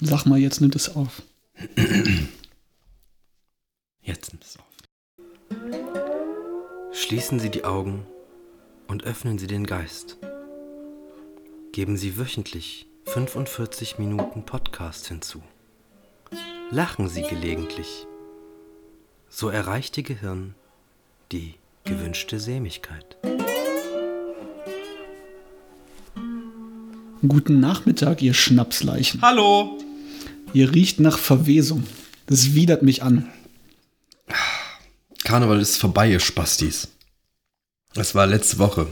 Sag mal, jetzt nimmt es auf. Jetzt nimmt es auf. Schließen Sie die Augen und öffnen Sie den Geist. Geben Sie wöchentlich 45 Minuten Podcast hinzu. Lachen Sie gelegentlich. So erreicht Ihr Gehirn die gewünschte Sämigkeit. Guten Nachmittag, ihr Schnapsleichen. Hallo! Ihr riecht nach Verwesung. Das widert mich an. Karneval ist vorbei, ihr Spastis. Es war letzte Woche.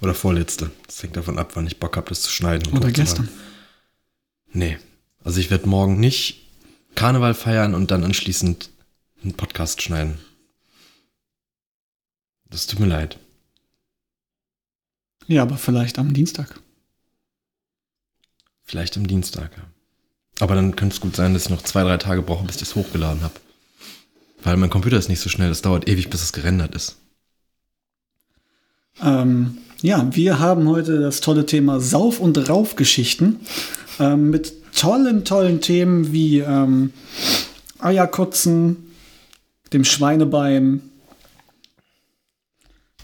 Oder vorletzte. Das hängt davon ab, wann ich Bock habe, das zu schneiden. Oder gestern. Nee. Also ich werde morgen nicht Karneval feiern und dann anschließend einen Podcast schneiden. Das tut mir leid. Ja, aber vielleicht am Dienstag. Vielleicht am Dienstag, ja. Aber dann könnte es gut sein, dass ich noch zwei, drei Tage brauche, bis ich das hochgeladen habe. Weil mein Computer ist nicht so schnell, das dauert ewig, bis es gerendert ist. Ähm, ja, wir haben heute das tolle Thema Sauf- und Raufgeschichten ähm, mit tollen, tollen Themen wie ähm, Eierkotzen, dem Schweinebein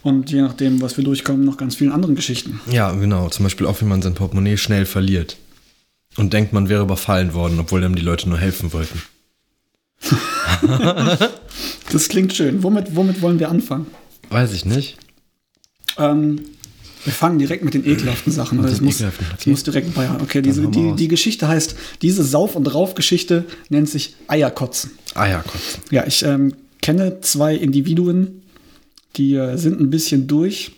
und je nachdem, was wir durchkommen, noch ganz vielen anderen Geschichten. Ja, genau. Zum Beispiel auch, wie man sein Portemonnaie schnell verliert. Und denkt, man wäre überfallen worden, obwohl einem die Leute nur helfen wollten. Das klingt schön. Womit, womit wollen wir anfangen? Weiß ich nicht. Ähm, wir fangen direkt mit den ekelhaften Sachen. Das den muss, okay. muss direkt bei. Okay, diese, die, die Geschichte heißt, diese Sauf- und Rauf-Geschichte nennt sich Eierkotzen. Ah ja, kotzen. Ja, ich ähm, kenne zwei Individuen, die äh, sind ein bisschen durch.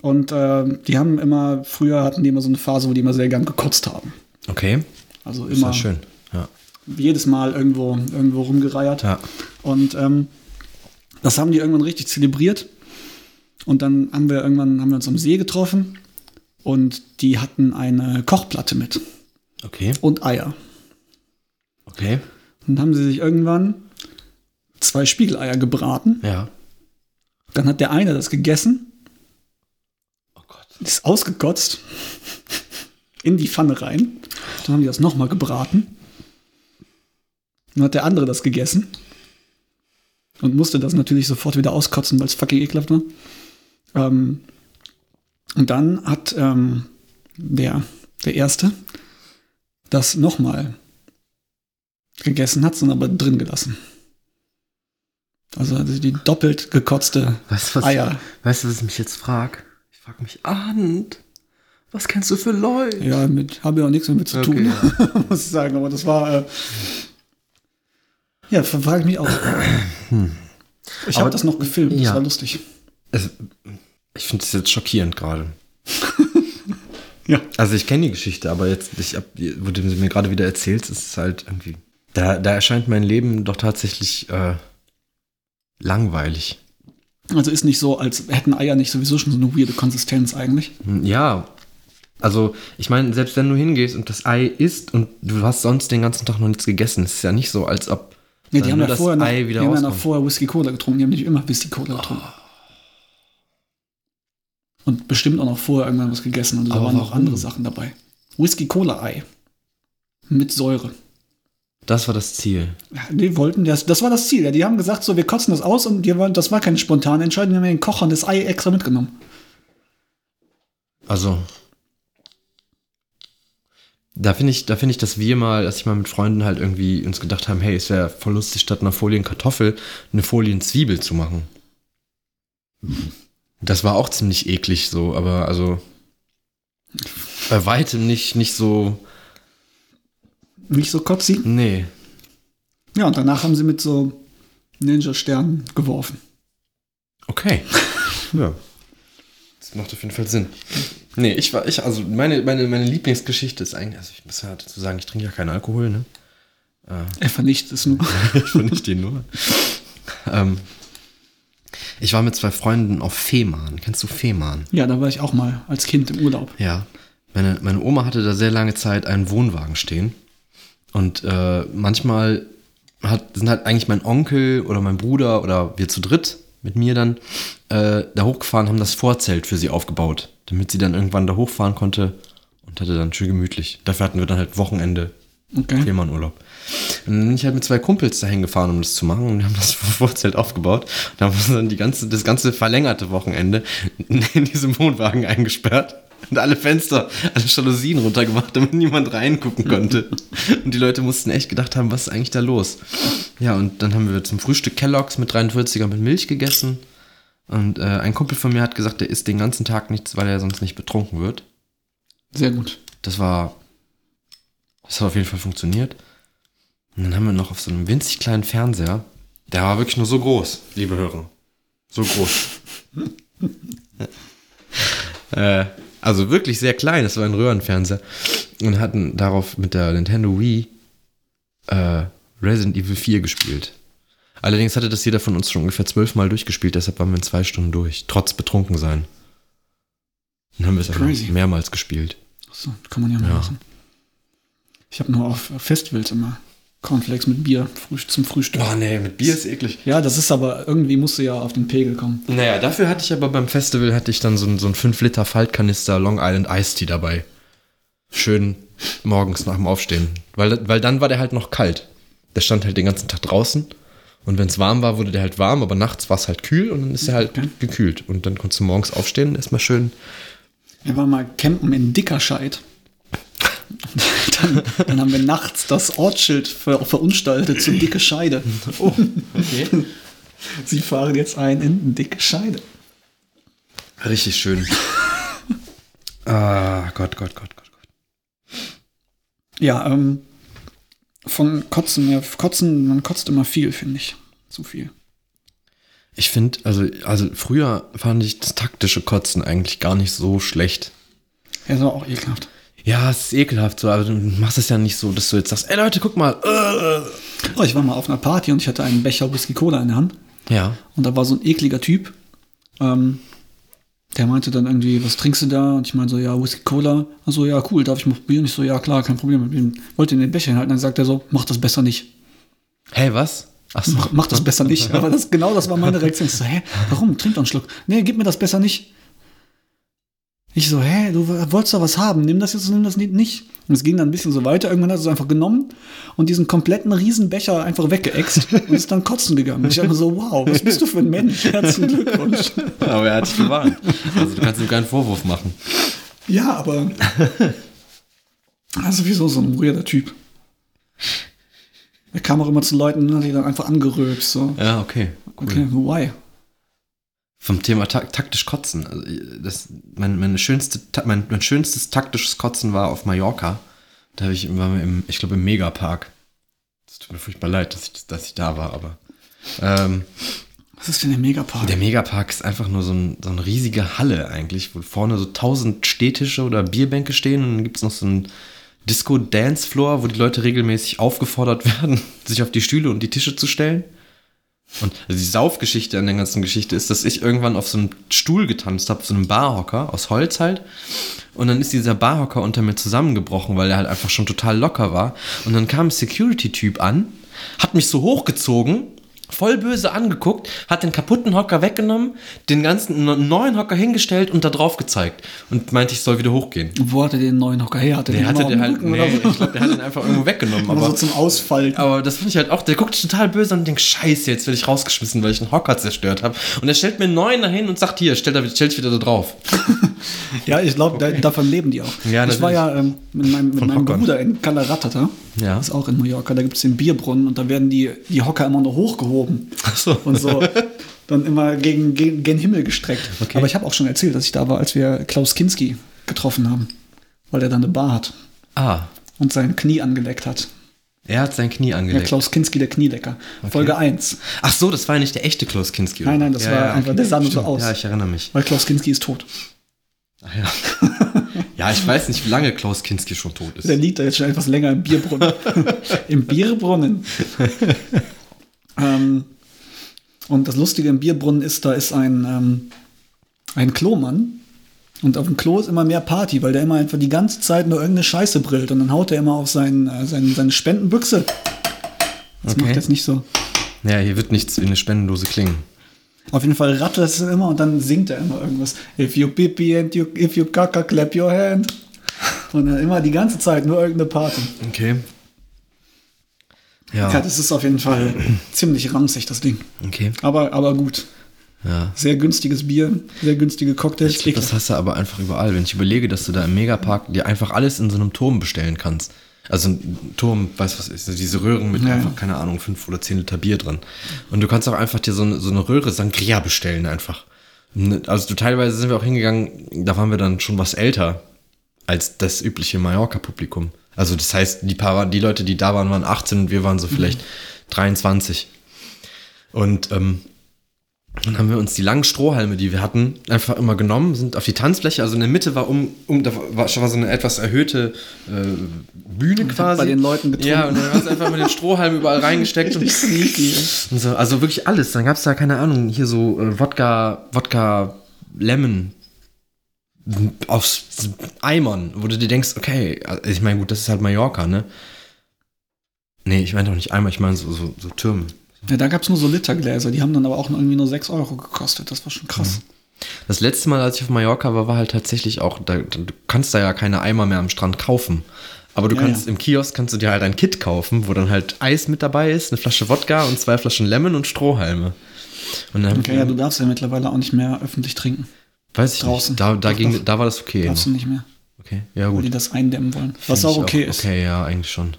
Und äh, die haben immer, früher hatten die immer so eine Phase, wo die immer sehr gern gekotzt haben. Okay. Also Ist immer ja schön. Ja. jedes Mal irgendwo, irgendwo rumgereiert. Ja. Und ähm, das haben die irgendwann richtig zelebriert. Und dann haben wir irgendwann haben wir uns am See getroffen und die hatten eine Kochplatte mit Okay. und Eier. Okay. Und dann haben sie sich irgendwann zwei Spiegeleier gebraten. Ja. Dann hat der eine das gegessen, Oh Gott. ist ausgekotzt in die Pfanne rein. Dann haben die das nochmal gebraten. Dann hat der andere das gegessen und musste das natürlich sofort wieder auskotzen, weil es fucking ekelhaft war. Ähm, und dann hat ähm, der, der Erste das nochmal gegessen, hat es dann aber drin gelassen. Also die doppelt gekotzte Weißt was, Eier. weißt du, was ich mich jetzt frage? Ich frage mich, Arndt, was kennst du für Leute? Ja, mit habe ja auch nichts mehr mit zu Okay, tun, muss ich sagen. Aber das war. Äh, ja, frage ich mich auch. Ich habe das noch gefilmt, das ja. war lustig. Es, ich finde es jetzt schockierend gerade. Ja. Also ich kenne die Geschichte, aber jetzt, ich hab, wo du sie mir gerade wieder erzählst, ist es halt irgendwie. Da, da erscheint mein Leben doch tatsächlich äh, langweilig. Also ist nicht so, als hätten Eier nicht sowieso schon so eine weirde Konsistenz eigentlich. Hm, Ja. Also, ich meine, selbst wenn du hingehst und das Ei isst und du hast sonst den ganzen Tag noch nichts gegessen, ist es ja nicht so, als ob dann die haben ja vorher noch, Ei die wieder haben ja noch vorher Whisky Cola getrunken. Die haben nicht immer Whisky Cola getrunken. Und bestimmt auch noch vorher irgendwann was gegessen. Und da waren noch warum? andere Sachen dabei. Whisky Cola Ei. Mit Säure. Das war das Ziel. Ja, die wollten das, das war das Ziel. Ja, die haben gesagt, so, wir kotzen das aus und die wollen, das war keine spontane Entscheidung, die haben den Kochern das Ei extra mitgenommen. Also. Da finde ich, da finde ich, dass wir mal, dass ich mal mit Freunden halt irgendwie uns gedacht haben, hey, es wäre voll lustig, statt einer Folienkartoffel eine Folienzwiebel zu machen. Das war auch ziemlich eklig so, aber also bei weitem nicht, nicht so, Nicht so kotzi. nee. Ja, und danach haben sie mit so Ninja-Sternen geworfen. Okay. ja. Das macht auf jeden Fall Sinn. Nee, ich war, ich, also meine, meine, meine Lieblingsgeschichte ist eigentlich, also ich muss ja dazu sagen, ich trinke ja keinen Alkohol, ne? Er vernichtet es nur. ich vernichte den nur. ähm, ich war mit zwei Freunden auf Fehmarn. Kennst du Fehmarn? Ja, da war ich auch mal als Kind im Urlaub. Ja. Meine, meine Oma hatte da sehr lange Zeit einen Wohnwagen stehen. Und äh, manchmal hat, sind halt eigentlich mein Onkel oder mein Bruder oder wir zu dritt mit mir dann äh, da hochgefahren, haben das Vorzelt für sie aufgebaut, damit sie dann irgendwann da hochfahren konnte und hatte dann schön gemütlich. Dafür hatten wir dann halt Wochenende Okay. Fehmarnurlaub. Und dann bin ich halt mit zwei Kumpels dahin gefahren, um das zu machen. Und wir haben das Vorzelt aufgebaut. Und haben uns dann die ganze, das ganze verlängerte Wochenende in diesem Wohnwagen eingesperrt. Und alle Fenster, alle Jalousien runtergemacht, damit niemand reingucken konnte. Und die Leute mussten echt gedacht haben, was ist eigentlich da los? Ja, und dann haben wir zum Frühstück Kelloggs mit 43er mit Milch gegessen. Und äh, ein Kumpel von mir hat gesagt, der isst den ganzen Tag nichts, weil er sonst nicht betrunken wird. Sehr gut. Das war. Das hat auf jeden Fall funktioniert. Und dann haben wir noch auf so einem winzig kleinen Fernseher. Der war wirklich nur so groß, liebe Hörer. So groß. äh, also wirklich sehr klein. Das war ein Röhrenfernseher. Und hatten darauf mit der Nintendo Wii äh, Resident Evil 4 gespielt. Allerdings hatte das jeder von uns schon ungefähr zwölfmal durchgespielt, deshalb waren wir in zwei Stunden durch, trotz betrunken sein. Dann haben wir es Crazy. mehrmals gespielt. So, kann man ja mal Ja. machen. Ich habe nur auf Festivals immer Cornflakes mit Bier zum Frühstück. Oh nee, mit Bier ist eklig. Ja, das ist aber irgendwie musst du ja auf den Pegel kommen. Naja, dafür hatte ich aber beim Festival hatte ich dann so ein, so ein 5 Liter Faltkanister Long Island Iced Tea dabei. Schön morgens nach dem Aufstehen. Weil, weil dann war der halt noch kalt. Der stand halt den ganzen Tag draußen. Und wenn es warm war, wurde der halt warm, aber nachts war es halt kühl und dann ist er halt Okay. gekühlt. Und dann konntest du morgens aufstehen, erstmal schön. Wir waren mal campen in Dickerscheid. dann, dann haben wir nachts das Ortsschild ver verunstaltet zu Dicke Scheide. Oh, okay. Sie fahren jetzt ein in Dicke Scheide. Richtig schön. ah, Gott, Gott, Gott, Gott, Gott. Ja, ähm, von Kotzen, ja, Kotzen, man kotzt immer viel, finde ich. Zu viel. Ich finde, also, also früher fand ich das taktische Kotzen eigentlich gar nicht so schlecht. Ja, ist aber auch ekelhaft. Ja, es ist ekelhaft so, aber du machst es ja nicht so, dass du jetzt sagst, ey Leute, guck mal. Äh. Oh, ich war mal auf einer Party und ich hatte einen Becher Whisky Cola in der Hand. Ja. Und da war so ein ekliger Typ. Ähm, der meinte dann irgendwie, was trinkst du da? Und ich meinte so, ja, Whisky Cola. Also ja, cool, darf ich mal probieren? Ich so, ja, klar, kein Problem. Ich wollte in den Becher halten. Dann sagt er so, mach das besser nicht. Hey, was? Ach so. Mach, mach das besser nicht. Aber das, genau das war meine Reaktion. Ich so, hä, warum? Trink doch einen Schluck. Nee, gib mir das besser nicht. Ich so, hä, du wolltest doch was haben, nimm das jetzt, nimm das nicht-. Und es ging dann ein bisschen so weiter. Irgendwann hat er es einfach genommen und diesen kompletten Riesenbecher einfach weggeext und ist dann kotzen gegangen. Und ich einfach so, wow, was bist du für ein Mensch? Herzlichen Glückwunsch. Aber er hat dich gewarnt. Also du kannst ihm keinen Vorwurf machen. Ja, aber. Also, wieso so ein weirder Typ? Er kam auch immer zu Leuten und hat die dann einfach angerülpst. So. Ja, okay. Cool. Okay, why? Vom Thema tak taktisch kotzen. Also das, mein, meine schönste, mein, mein schönstes taktisches Kotzen war auf Mallorca. Da habe ich war im, ich glaube im Megapark. Es tut mir furchtbar leid, dass ich, dass ich da war, aber. Ähm, Was ist denn der Megapark? Der Megapark ist einfach nur so, ein, so eine riesige Halle eigentlich, wo vorne so tausend Stehtische oder Bierbänke stehen und dann gibt es noch so einen Disco-Dance-Floor, wo die Leute regelmäßig aufgefordert werden, sich auf die Stühle und die Tische zu stellen. Und also die Saufgeschichte an der ganzen Geschichte ist, dass ich irgendwann auf so einem Stuhl getanzt habe, so einem Barhocker aus Holz halt. Und dann ist dieser Barhocker unter mir zusammengebrochen, weil er halt einfach schon total locker war. Und dann kam ein Security-Typ an, hat mich so hochgezogen, voll böse angeguckt, hat den kaputten Hocker weggenommen, den ganzen ne- neuen Hocker hingestellt und da drauf gezeigt. Und meinte, ich soll wieder hochgehen. Wo hatte den neuen Hocker her? Hatte Der den hatte auf halt, nee, so? ich glaube, der hat ihn einfach irgendwo weggenommen. Oder so Aber, zum Ausfalten. aber das finde ich halt auch, der guckt total böse an und denkt, scheiße, jetzt werde ich rausgeschmissen, weil ich einen Hocker zerstört habe. Und er stellt mir einen neuen dahin und sagt, hier, stell, da, stell dich wieder da drauf. Ja, ich glaube, da, davon leben die auch. Ja, ich war ja ähm, mit meinem, mit meinem. Bruder in Calaratata. Ja. Das ist auch in Mallorca. Da gibt es den Bierbrunnen und da werden die, die Hocker immer nur hochgehoben. Ach so. Und so dann immer gegen, gegen, gen Himmel gestreckt. Okay. Aber ich habe auch schon erzählt, dass ich da war, als wir Klaus Kinski getroffen haben. Weil er dann eine Bar hat Ah, und sein Knie angeleckt hat. er hat sein Knie Ja, angelegt. Klaus Kinski, der Knielecker. Folge 1. Ach so, das war ja nicht der echte Klaus Kinski. oder? Nein, nein, das war einfach- der sah nur so aus. Ja, ich erinnere mich. Weil Klaus Kinski ist tot. Ach ja. ja, ich weiß nicht, wie lange Klaus Kinski schon tot ist. Der liegt da jetzt schon etwas länger im Bierbrunnen. Im Bierbrunnen. ähm, und das Lustige im Bierbrunnen ist, da ist ein, ähm, ein Klomann. Und auf dem Klo ist immer mehr Party, weil der immer einfach die ganze Zeit nur irgendeine Scheiße brillt. Und dann haut er immer auf sein, äh, sein, seine Spendenbüchse. Das Okay. macht jetzt nicht so. Ja, hier wird nichts wie eine Spendendose klingen. Auf jeden Fall rattert es immer und dann singt er immer irgendwas. If you pipi and you, if you kaka, clap your hand. Und dann immer die ganze Zeit nur irgendeine Party. Okay. Ja, Ja, das ist auf jeden Fall ziemlich ranzig, das Ding. okay. Aber, aber gut. Ja. Sehr günstiges Bier, sehr günstige Cocktails. Ich glaub, das hast du aber einfach überall. Wenn ich überlege, dass du da im Megapark dir einfach alles in so einem Turm bestellen kannst. Also ein Turm, weißt du was ist, diese Röhren mit Ja, ja. einfach, keine Ahnung, fünf oder zehn Liter Bier drin. Und du kannst auch einfach dir so eine, so eine Röhre Sangria bestellen einfach. Also du, teilweise sind wir auch hingegangen, da waren wir dann schon was älter als das übliche Mallorca-Publikum. Also das heißt, die paar, die Leute, die da waren, waren 18 und wir waren so vielleicht 23. Und ähm, dann haben wir uns die langen Strohhalme, die wir hatten, einfach immer genommen, sind auf die Tanzfläche, also in der Mitte war um, um da war, war so eine etwas erhöhte äh, Bühne quasi. bei den Leuten getrunken. Ja, und dann hast du einfach mit den Strohhalmen überall reingesteckt und, und so, also wirklich alles. Dann gab es da, keine Ahnung, hier so äh, Wodka, Wodka Lemon aus Eimern, wo du dir denkst, okay, also ich meine, gut, das ist halt Mallorca, ne? Nee, ich meine doch nicht Eimer, ich meine so, so, so Türme. Ja, da gab es nur so Litergläser, die haben dann aber auch irgendwie nur 6 Euro gekostet. Das war schon krass. Das letzte Mal, als ich auf Mallorca war, war halt tatsächlich auch, da, du kannst da ja keine Eimer mehr am Strand kaufen. Aber du Ja, kannst ja. im Kiosk kannst du dir halt ein Kit kaufen, wo dann halt Eis mit dabei ist, eine Flasche Wodka und zwei Flaschen Lemon und Strohhalme. Und Okay, ja, du darfst ja mittlerweile auch nicht mehr öffentlich trinken. Weiß ich draußen. nicht, da, da, Doch, ging, doch. da war das okay. Du nicht mehr, Okay, ja weil gut. die das eindämmen wollen. Was Find auch ich okay ist. Okay, ja, eigentlich schon.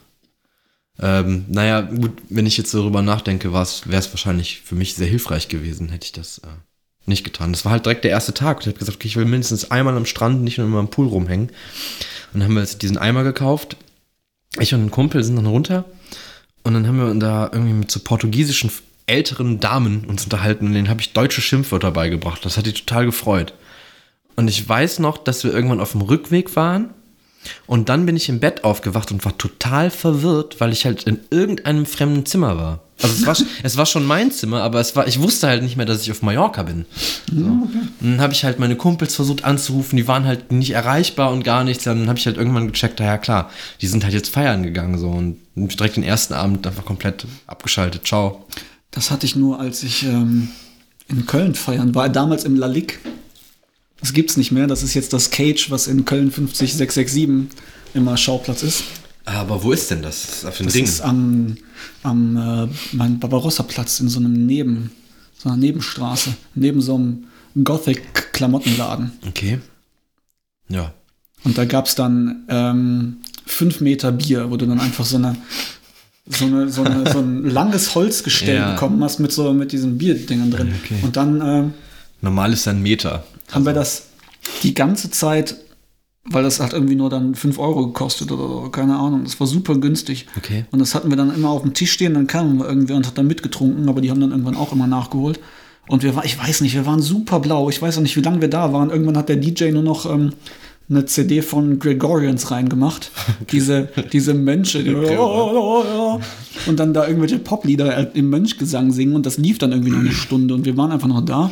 Ähm, naja, gut, wenn ich jetzt darüber nachdenke, wäre es wahrscheinlich für mich sehr hilfreich gewesen, hätte ich das äh, nicht getan. Das war halt direkt der erste Tag. Ich habe gesagt, okay, ich will mindestens einmal am Strand, nicht nur immer am Pool rumhängen. Und dann haben wir jetzt diesen Eimer gekauft. Ich und ein Kumpel sind dann runter. Und dann haben wir da irgendwie mit so portugiesischen älteren Damen uns unterhalten. Und denen habe ich deutsche Schimpfwörter beigebracht. Das hat die total gefreut. Und ich weiß noch, dass wir irgendwann auf dem Rückweg waren. Und dann bin ich im Bett aufgewacht und war total verwirrt, weil ich halt in irgendeinem fremden Zimmer war. Also es war, es war schon mein Zimmer, aber es war, ich wusste halt nicht mehr, dass ich auf Mallorca bin. So. Dann habe ich halt meine Kumpels versucht anzurufen, die waren halt nicht erreichbar und gar nichts. Dann habe ich halt irgendwann gecheckt, ja klar, die sind halt jetzt feiern gegangen so und direkt den ersten Abend einfach komplett abgeschaltet. Ciao. Das hatte ich nur, als ich ähm, in Köln feiern war, damals im Lalique. Das gibt's nicht mehr. Das ist jetzt das Cage, was in Köln 50667 immer Schauplatz ist. Aber wo ist denn das? Das ist auf den Das Ring. ist am, am äh, Barbarossa-Platz in so einem Neben, so einer Nebenstraße, neben so einem Gothic-Klamottenladen. Okay. Ja. Und da gab's dann ähm, fünf Meter Bier, wo du dann einfach so eine so, eine, so, eine, so ein langes Holzgestell Ja. bekommen hast mit so mit diesen Bierdingern drin. Okay. Und dann ähm, Normal ist ein Meter. haben wir das die ganze Zeit, weil das hat irgendwie nur dann 5 Euro gekostet oder so, keine Ahnung. Das war super günstig. Okay. Und das hatten wir dann immer auf dem Tisch stehen, dann kam immer irgendwer und hat dann mitgetrunken, aber die haben dann irgendwann auch immer nachgeholt. Und wir waren, ich weiß nicht, wir waren super blau. Ich weiß auch nicht, wie lange wir da waren. Irgendwann hat der DJ nur noch ähm, eine CD von Gregorians reingemacht. Diese, diese Mönche. Die, und dann da irgendwelche Poplieder im Mönchgesang singen und das lief dann irgendwie noch eine Stunde und wir waren einfach noch da.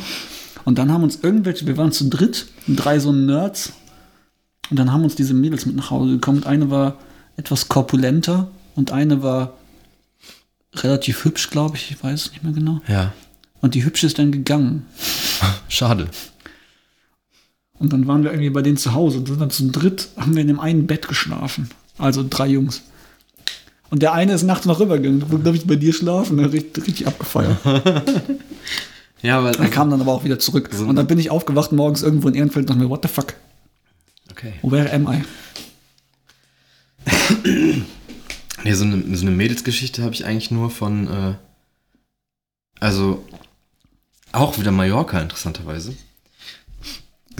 Und dann haben uns irgendwelche, wir waren zu dritt, drei so Nerds. Und dann haben uns diese Mädels mit nach Hause gekommen. Und eine war etwas korpulenter und eine war relativ hübsch, glaube ich. Ich weiß es nicht mehr genau. Ja. Und die hübsche ist dann gegangen. Schade. Und dann waren wir irgendwie bei denen zu Hause und sind dann zu dritt, haben wir in dem einen Bett geschlafen. Also drei Jungs. Und der eine ist nachts noch rübergegangen. Du glaube ich, bei dir schlafen. Hat richtig, richtig abgefeiert. Ja, aber. Er kam dann aber auch wieder zurück. Und dann bin ich aufgewacht morgens irgendwo in Ehrenfeld und dachte mir, what the fuck? Okay. Where am I? Nee, so eine, so eine Mädelsgeschichte habe ich eigentlich nur von, äh, also auch wieder Mallorca interessanterweise.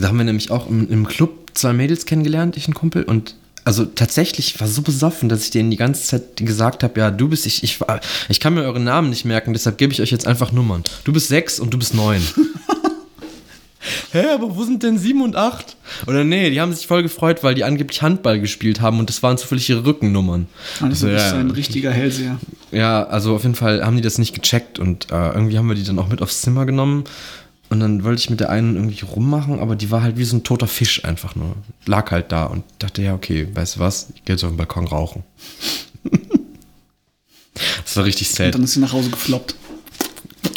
Da haben wir nämlich auch im, im Club zwei Mädels kennengelernt, ich ein Kumpel. Und also tatsächlich ich war so besoffen, dass ich denen die ganze Zeit gesagt habe, ja, du bist, ich, ich, war- ich kann mir eure Namen nicht merken, deshalb gebe ich euch jetzt einfach Nummern. Du bist sechs und du bist neun. Hä, aber wo sind denn sieben und acht? Oder nee, die haben sich voll gefreut, weil die angeblich Handball gespielt haben und das waren zufällig ihre Rückennummern. Also, du ja, bist ja. ein richtiger Hellseher. Ja, also auf jeden Fall haben die das nicht gecheckt und äh, irgendwie haben wir die dann auch mit aufs Zimmer genommen. Und dann wollte ich mit der einen irgendwie rummachen, aber die war halt wie so ein toter Fisch einfach nur. Lag halt da und dachte, ja, okay, weißt du was, ich gehe jetzt auf den Balkon rauchen. das war richtig Und sad. dann ist sie nach Hause gefloppt.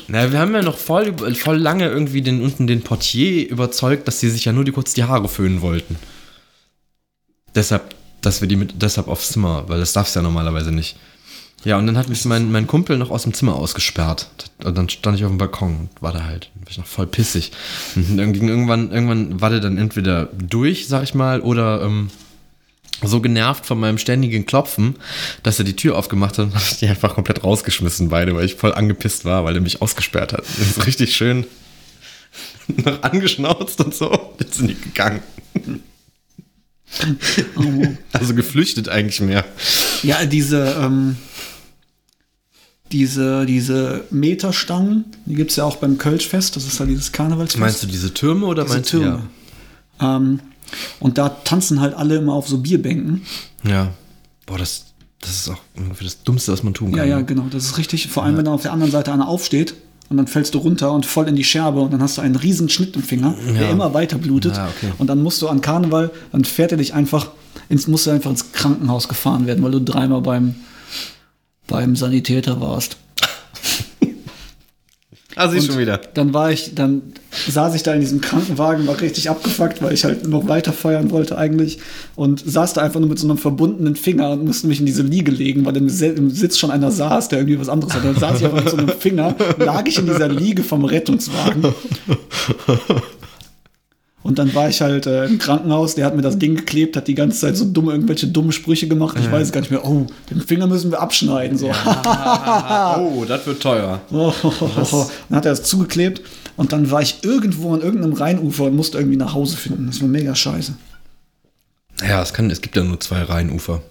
Na, wir haben ja noch voll, voll lange irgendwie den, unten den Portier überzeugt, dass sie sich ja nur die, kurz die Haare föhnen wollten. deshalb, dass wir die mit deshalb aufs Zimmer, weil das darfst du ja normalerweise nicht. Ja, und dann hat mich mein, mein Kumpel noch aus dem Zimmer ausgesperrt. Und dann stand ich auf dem Balkon und war da halt. War ich noch voll pissig. Und dann ging irgendwann, irgendwann war der dann entweder durch, sag ich mal, oder ähm, so genervt von meinem ständigen Klopfen, dass er die Tür aufgemacht hat und hat die einfach komplett rausgeschmissen, beide, weil ich voll angepisst war, weil er mich ausgesperrt hat. Das ist richtig schön noch angeschnauzt und so. Jetzt sind die gegangen. Oh. Also geflüchtet eigentlich mehr. Ja, diese, ähm, diese, diese Meterstangen, die gibt es ja auch beim Kölschfest, das ist ja dieses Karnevalsfest. Meinst du diese Türme oder diese meinst du Türme? Ähm, und da tanzen halt alle immer auf so Bierbänken. Ja. ja. Boah, das, das ist auch irgendwie das Dummste, was man tun kann. Ja, ja, genau, das ist richtig. Vor allem, wenn dann auf der anderen Seite einer aufsteht und dann fällst du runter und voll in die Scherbe und dann hast du einen riesen Schnitt im Finger, der Ja. immer weiter blutet. Ja, okay. Und dann musst du an Karneval, dann fährt er dich einfach ins, musst du einfach ins Krankenhaus gefahren werden, weil du dreimal beim, beim Sanitäter warst. Ah, Und schon wieder. Dann war ich, dann saß ich da in diesem Krankenwagen, war richtig abgefuckt, weil ich halt noch weiter feiern wollte eigentlich. Und saß da einfach nur mit so einem verbundenen Finger und musste mich in diese Liege legen, weil im, im Sitz schon einer saß, der irgendwie was anderes hatte. Dann saß ich einfach mit so einem Finger, lag ich in dieser Liege vom Rettungswagen. Und dann war ich halt äh, im Krankenhaus, der hat mir das Ding geklebt, hat die ganze Zeit so dumme, irgendwelche dumme Sprüche gemacht. Ich weiß gar nicht mehr, oh, den Finger müssen wir abschneiden. So. Oh, das wird teuer. Oh, dann hat er das zugeklebt und dann war ich irgendwo an irgendeinem Rheinufer und musste irgendwie nach Hause finden. Das war mega scheiße. Ja, es, kann, es gibt ja nur zwei Rheinufer.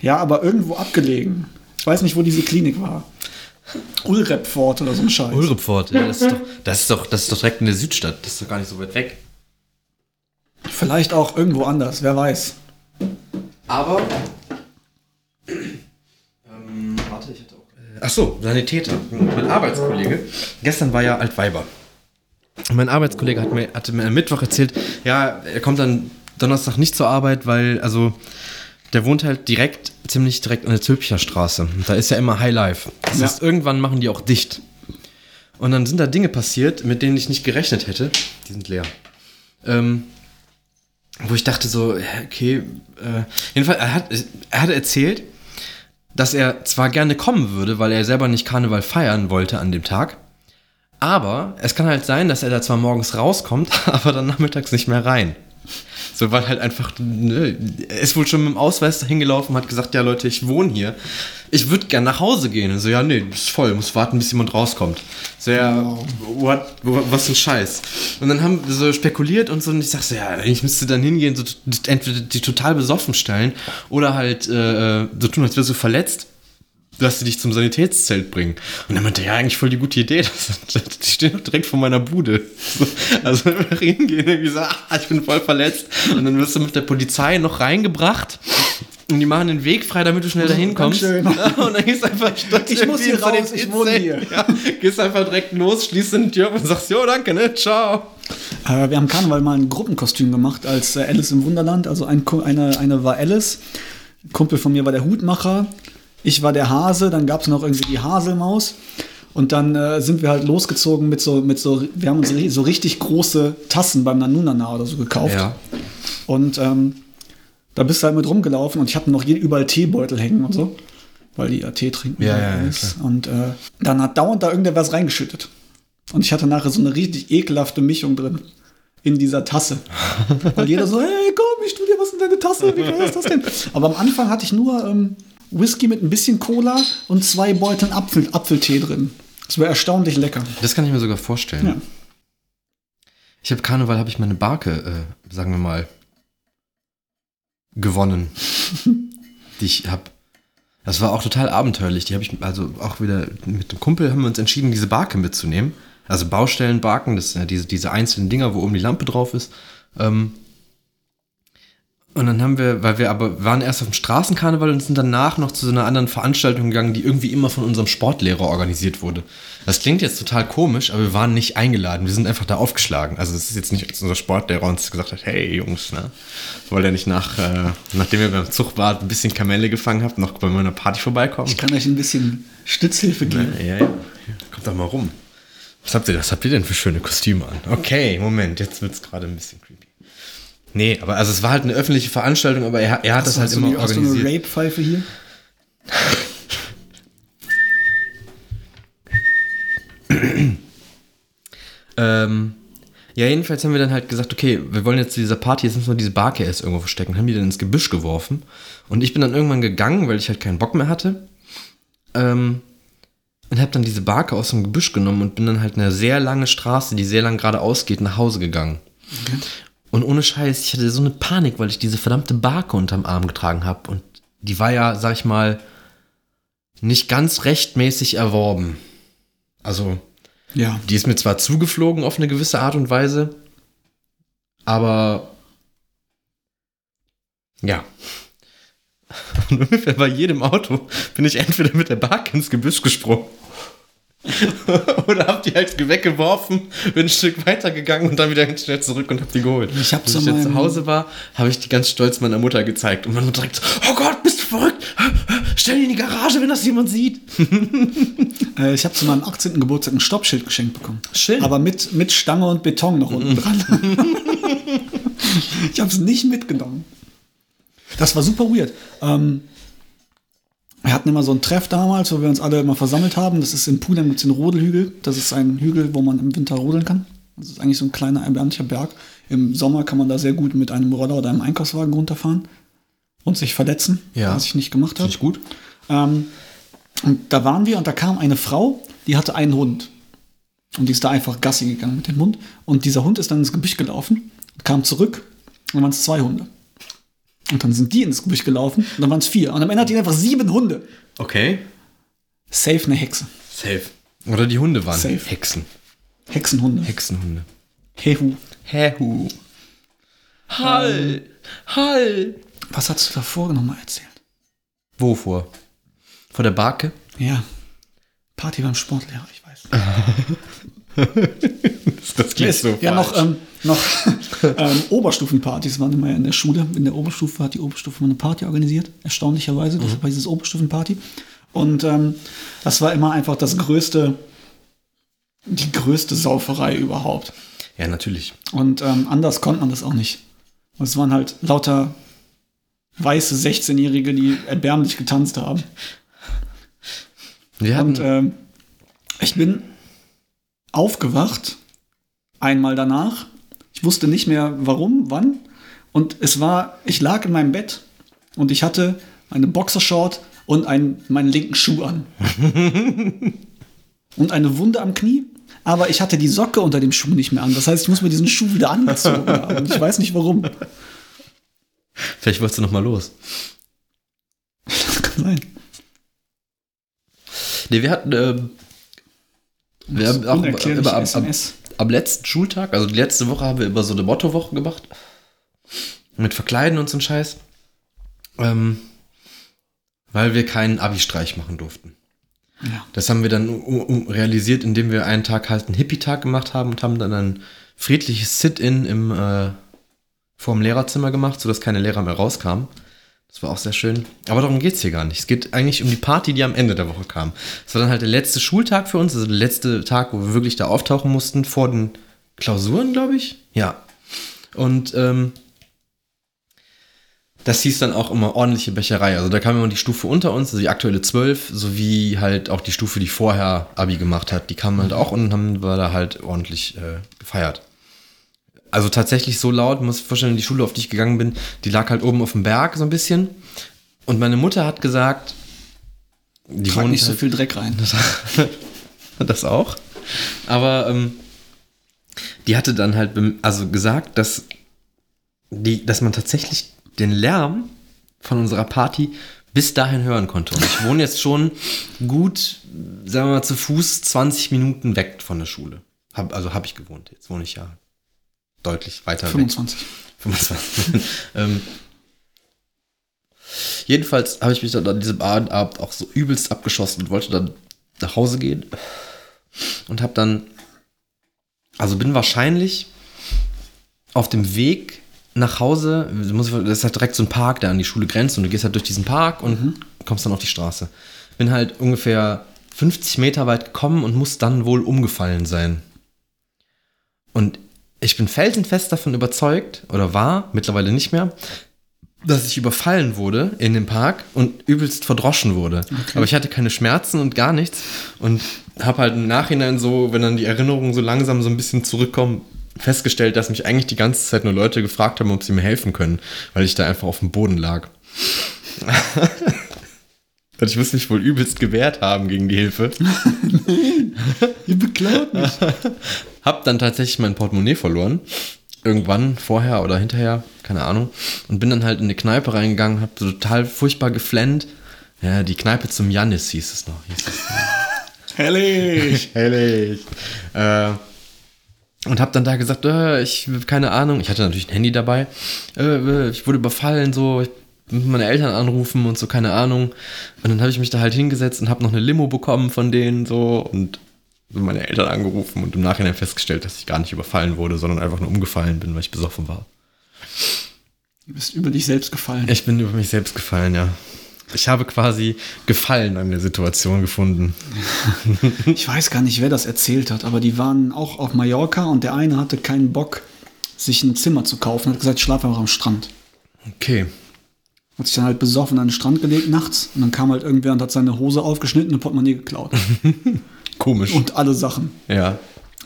Ja, aber irgendwo abgelegen. Ich weiß nicht, wo diese Klinik war. Ulrepfort oder so ein Scheiß. Ulrepfort, ja, das ist, doch, das, ist doch, das ist doch direkt in der Südstadt. Das ist doch gar nicht so weit weg. Vielleicht auch irgendwo anders, wer weiß. Aber. Ähm, warte, ich hatte auch. Ach so, Sanitäter. Mein Arbeitskollege. Gestern war ja Altweiber. Und Mein Arbeitskollege hat mir, hatte mir am Mittwoch erzählt, ja, er kommt dann Donnerstag nicht zur Arbeit, weil, also, der wohnt halt direkt, ziemlich direkt an der Zülpicher Straße. Und Da ist ja immer High Life. Das Ja. heißt, irgendwann machen die auch dicht. Und dann sind da Dinge passiert, mit denen ich nicht gerechnet hätte. Die sind leer. Ähm, wo ich dachte so, okay, äh, jedenfalls, er hat, er hat erzählt, dass er zwar gerne kommen würde, weil er selber nicht Karneval feiern wollte an dem Tag, aber es kann halt sein, dass er da zwar morgens rauskommt, aber dann nachmittags nicht mehr rein. So, weil halt einfach, ne, er ist wohl schon mit dem Ausweis dahin gelaufen und hat gesagt, ja Leute, ich wohne hier. Ich würde gern nach Hause gehen. Und so, ja, nee, das ist voll, muss warten, bis jemand rauskommt. So, ja, what, what, was ein Scheiß. Und dann haben wir so spekuliert und so, und ich sag so, ja, ich müsste dann hingehen, so entweder die total besoffen stellen oder halt äh, so tun, als wärst du verletzt dass sie dich zum Sanitätszelt bringen. Und er meinte, ja, eigentlich voll die gute Idee. Das, die stehen doch direkt vor meiner Bude. So, also wenn wir hingehen, irgendwie so, ah, ich bin voll verletzt. Und dann wirst du mit der Polizei noch reingebracht. Und die machen den Weg frei, damit du schnell dahin kommst. schön. Und dann gehst du einfach statt Ich muss hier raus, ich wohne Sanitätszelt, Ja, gehst einfach direkt los, schließt dann die Tür und sagst, jo, danke, ne, ciao. Äh, wir haben Karneval mal ein Gruppenkostüm gemacht als äh, Alice im Wunderland. Also ein, eine, eine war Alice, Kumpel von mir war der Hutmacher, ich war der Hase, dann gab es noch irgendwie die Haselmaus. Und dann äh, sind wir halt losgezogen mit so, mit so, wir haben uns so richtig große Tassen beim Nanunana oder so gekauft. Ja. Und ähm, da bist du halt mit rumgelaufen und ich hatte noch überall Teebeutel hängen und so, weil die ja Tee trinken. Ja, ja, ja. Und äh, dann hat dauernd da irgendwer was reingeschüttet. Und ich hatte nachher so eine richtig ekelhafte Mischung drin in dieser Tasse. Weil jeder so, hey, komm, ich tu dir was in deine Tasse, wie geil ist das denn? Aber am Anfang hatte ich nur ähm, Whisky mit ein bisschen Cola und zwei Beuteln Apfel, Apfeltee drin. Das war erstaunlich lecker. Das kann ich mir sogar vorstellen. Ja. Ich habe Karneval, habe ich meine Barke, äh, sagen wir mal, gewonnen. die ich habe. Das war auch total abenteuerlich. Die habe ich, also auch wieder mit einem Kumpel haben wir uns entschieden, diese Barke mitzunehmen. Also Baustellenbarken, das sind ja diese, diese einzelnen Dinger, wo oben die Lampe drauf ist. Ähm, und dann haben wir, weil wir aber waren erst auf dem Straßenkarneval und sind danach noch zu so einer anderen Veranstaltung gegangen, die irgendwie immer von unserem Sportlehrer organisiert wurde. Das klingt jetzt total komisch, aber wir waren nicht eingeladen. Wir sind einfach da aufgeschlagen. Also es ist jetzt nicht, als unser Sportlehrer uns gesagt hat, hey Jungs, ne? Wollt ihr nicht nach, äh, nachdem ihr beim Zuchtbad ein bisschen Kamelle gefangen habt, noch bei meiner Party vorbeikommen? Ich kann euch ein bisschen Stützhilfe geben. Ja, ja. Kommt doch mal rum. Was habt ihr, was habt ihr denn für schöne Kostüme an? Okay, Moment, jetzt wird's gerade ein bisschen creepy. Nee, aber also es war halt eine öffentliche Veranstaltung, aber er, er hat das halt hast immer eine, hast du eine organisiert. Rape-Pfeife hier? Ähm, ja, jedenfalls haben wir dann halt gesagt, okay, wir wollen jetzt zu dieser Party, jetzt müssen wir diese Barke erst irgendwo verstecken. Haben die dann ins Gebüsch geworfen. Und ich bin dann irgendwann gegangen, weil ich halt keinen Bock mehr hatte. Ähm, und habe dann diese Barke aus dem Gebüsch genommen und bin dann halt eine sehr lange Straße, die sehr lang geradeaus geht, nach Hause gegangen. Und ohne Scheiß, ich hatte so eine Panik, weil ich diese verdammte Barke unterm Arm getragen habe. Und die war ja, sag ich mal, nicht ganz rechtmäßig erworben. Also, Ja. die ist mir zwar zugeflogen auf eine gewisse Art und Weise, aber ja. Und ungefähr bei jedem Auto bin ich entweder mit der Barke ins Gebüsch gesprungen oder hab die halt weggeworfen, bin ein Stück weitergegangen und dann wieder ganz schnell zurück und hab die geholt. Ich hab Als ich jetzt zu Hause war, habe ich die ganz stolz meiner Mutter gezeigt und meine Mutter direkt so, oh Gott, bist du verrückt? Stell die in die Garage, wenn das jemand sieht. Äh, ich habe zu meinem 18. Geburtstag ein Stoppschild geschenkt bekommen. Schön. Aber mit, mit Stange und Beton noch unten dran. ich habe es nicht mitgenommen. Das war super weird. Ähm, wir hatten immer so einen Treff damals, wo wir uns alle immer versammelt haben. Das ist in Pudem gibt es den Rodelhügel. Das ist ein Hügel, wo man im Winter rodeln kann. Das ist eigentlich so ein kleiner, erbärmlicher Berg. Im Sommer kann man da sehr gut mit einem Roller oder einem Einkaufswagen runterfahren und sich verletzen, Ja. was ich nicht gemacht habe. Ich gut. Ähm, und da waren wir und da kam eine Frau, die hatte einen Hund. Und die ist da einfach Gassi gegangen mit dem Hund. Und dieser Hund ist dann ins Gebüsch gelaufen, kam zurück und waren es zwei Hunde. Und dann sind die ins Gebüsch gelaufen und dann waren es vier. Und am Ende hat die einfach sieben Hunde. Okay. Safe eine Hexe. Safe. Oder die Hunde waren Safe. Hexen. Hexenhunde. Hexenhunde. Hehu. Hehu. Hall. Hall. Was hast du davor nochmal erzählt? Wovor? Vor der Barke? Ja. Party beim Sportlehrer, ich weiß. Das Es- ja, noch, ähm, noch ähm, Oberstufenpartys waren immer in der Schule. In der Oberstufe hat die Oberstufe mal eine Party organisiert, erstaunlicherweise. Das war dieses Oberstufenparty. Und ähm, das war immer einfach das größte, die größte Sauferei überhaupt. Ja, natürlich. Und ähm, anders konnte man das auch nicht. Es waren halt lauter weiße 16-Jährige, die erbärmlich getanzt haben. Wir hatten, Und ähm, ich bin aufgewacht, einmal danach. Ich wusste nicht mehr warum, wann. Und es war, ich lag in meinem Bett und ich hatte eine Boxershort und einen, meinen linken Schuh an. und eine Wunde am Knie. Aber ich hatte die Socke unter dem Schuh nicht mehr an. Das heißt, ich muss mir diesen Schuh wieder angezogen haben. Ich weiß nicht warum. vielleicht wolltest du noch mal los. Das kann sein. Nee, wir hatten, ähm, wir haben auch über, am, am, am letzten Schultag, also die letzte Woche haben wir über so eine Mottowoche gemacht. Mit Verkleiden und so ein Scheiß. Ähm, weil wir keinen Abi-Streich machen durften. Ja. Das haben wir dann um, um, realisiert, indem wir einen Tag halt einen Hippie-Tag gemacht haben und haben dann ein friedliches Sit-In im äh, vorm Lehrerzimmer gemacht, sodass keine Lehrer mehr rauskamen. Das war auch sehr schön. Aber darum geht es hier gar nicht. Es geht eigentlich um die Party, die am Ende der Woche kam. Es war dann halt der letzte Schultag für uns, also der letzte Tag, wo wir wirklich da auftauchen mussten, vor den Klausuren, glaube ich. Ja. Und ähm, das hieß dann auch immer ordentliche Becherei. Also da kam immer die Stufe unter uns, also die aktuelle 12, sowie halt auch die Stufe, die vorher Abi gemacht hat. Die kamen halt auch und haben wir da halt ordentlich äh, gefeiert. Also tatsächlich so laut, muss ich vorstellen, die Schule, auf die ich gegangen bin, die lag halt oben auf dem Berg so ein bisschen. Und meine Mutter hat gesagt, die Trag wohnt nicht so halt- viel Dreck rein. das auch. Aber ähm, die hatte dann halt also gesagt, dass, die, dass man tatsächlich den Lärm von unserer Party bis dahin hören konnte. Und ich wohne jetzt schon gut, sagen wir mal, zu Fuß 20 Minuten weg von der Schule. Hab, also habe ich gewohnt. Jetzt wohne ich ja deutlich weiter weg. 25. 25. ähm, jedenfalls habe ich mich dann an diesem Abend auch so übelst abgeschossen und wollte dann nach Hause gehen. Und habe dann, also bin wahrscheinlich auf dem Weg nach Hause, muss ich- das ist halt direkt so ein Park, der an die Schule grenzt und du gehst halt durch diesen Park und kommst dann auf die Straße. Bin halt ungefähr 50 Meter weit gekommen und muss dann wohl umgefallen sein. Und ich bin felsenfest davon überzeugt, oder war, mittlerweile nicht mehr, dass ich überfallen wurde in dem Park und übelst verdroschen wurde. Aber ich hatte keine Schmerzen und gar nichts und habe halt im Nachhinein so, wenn dann die Erinnerungen so langsam so ein bisschen zurückkommen, festgestellt, dass mich eigentlich die ganze Zeit nur Leute gefragt haben, ob sie mir helfen können, weil ich da einfach auf dem Boden lag. Und ich muss mich wohl übelst gewehrt haben gegen die Hilfe. Ihr beklaut mich. Hab dann tatsächlich mein Portemonnaie verloren. Irgendwann, vorher oder hinterher, keine Ahnung. Und bin dann halt in eine Kneipe reingegangen, hab so total furchtbar geflennt. Ja, die Kneipe zum Jannis hieß es noch. Hieß es. Herrlich. Hellig. Äh, und hab dann da gesagt, äh, ich, keine Ahnung, ich hatte natürlich ein Handy dabei. Äh, äh, ich wurde überfallen, so, ich muss meine Eltern anrufen und so, keine Ahnung. Und dann habe ich mich da halt hingesetzt und habe noch eine Limo bekommen von denen, so, und meine Eltern angerufen und im Nachhinein festgestellt, dass ich gar nicht überfallen wurde, sondern einfach nur umgefallen bin, weil ich besoffen war. Du bist über dich selbst gefallen. Ich bin über mich selbst gefallen, ja. Ich habe quasi Gefallen an der Situation gefunden. Ich weiß gar nicht, wer das erzählt hat, aber die waren auch auf Mallorca und der eine hatte keinen Bock, sich ein Zimmer zu kaufen. Hat gesagt, ich schlafe einfach am Strand. Okay. Hat sich dann halt besoffen an den Strand gelegt nachts und dann kam halt irgendwer und hat seine Hose aufgeschnitten und Portemonnaie geklaut. Komisch. und alle Sachen. ja.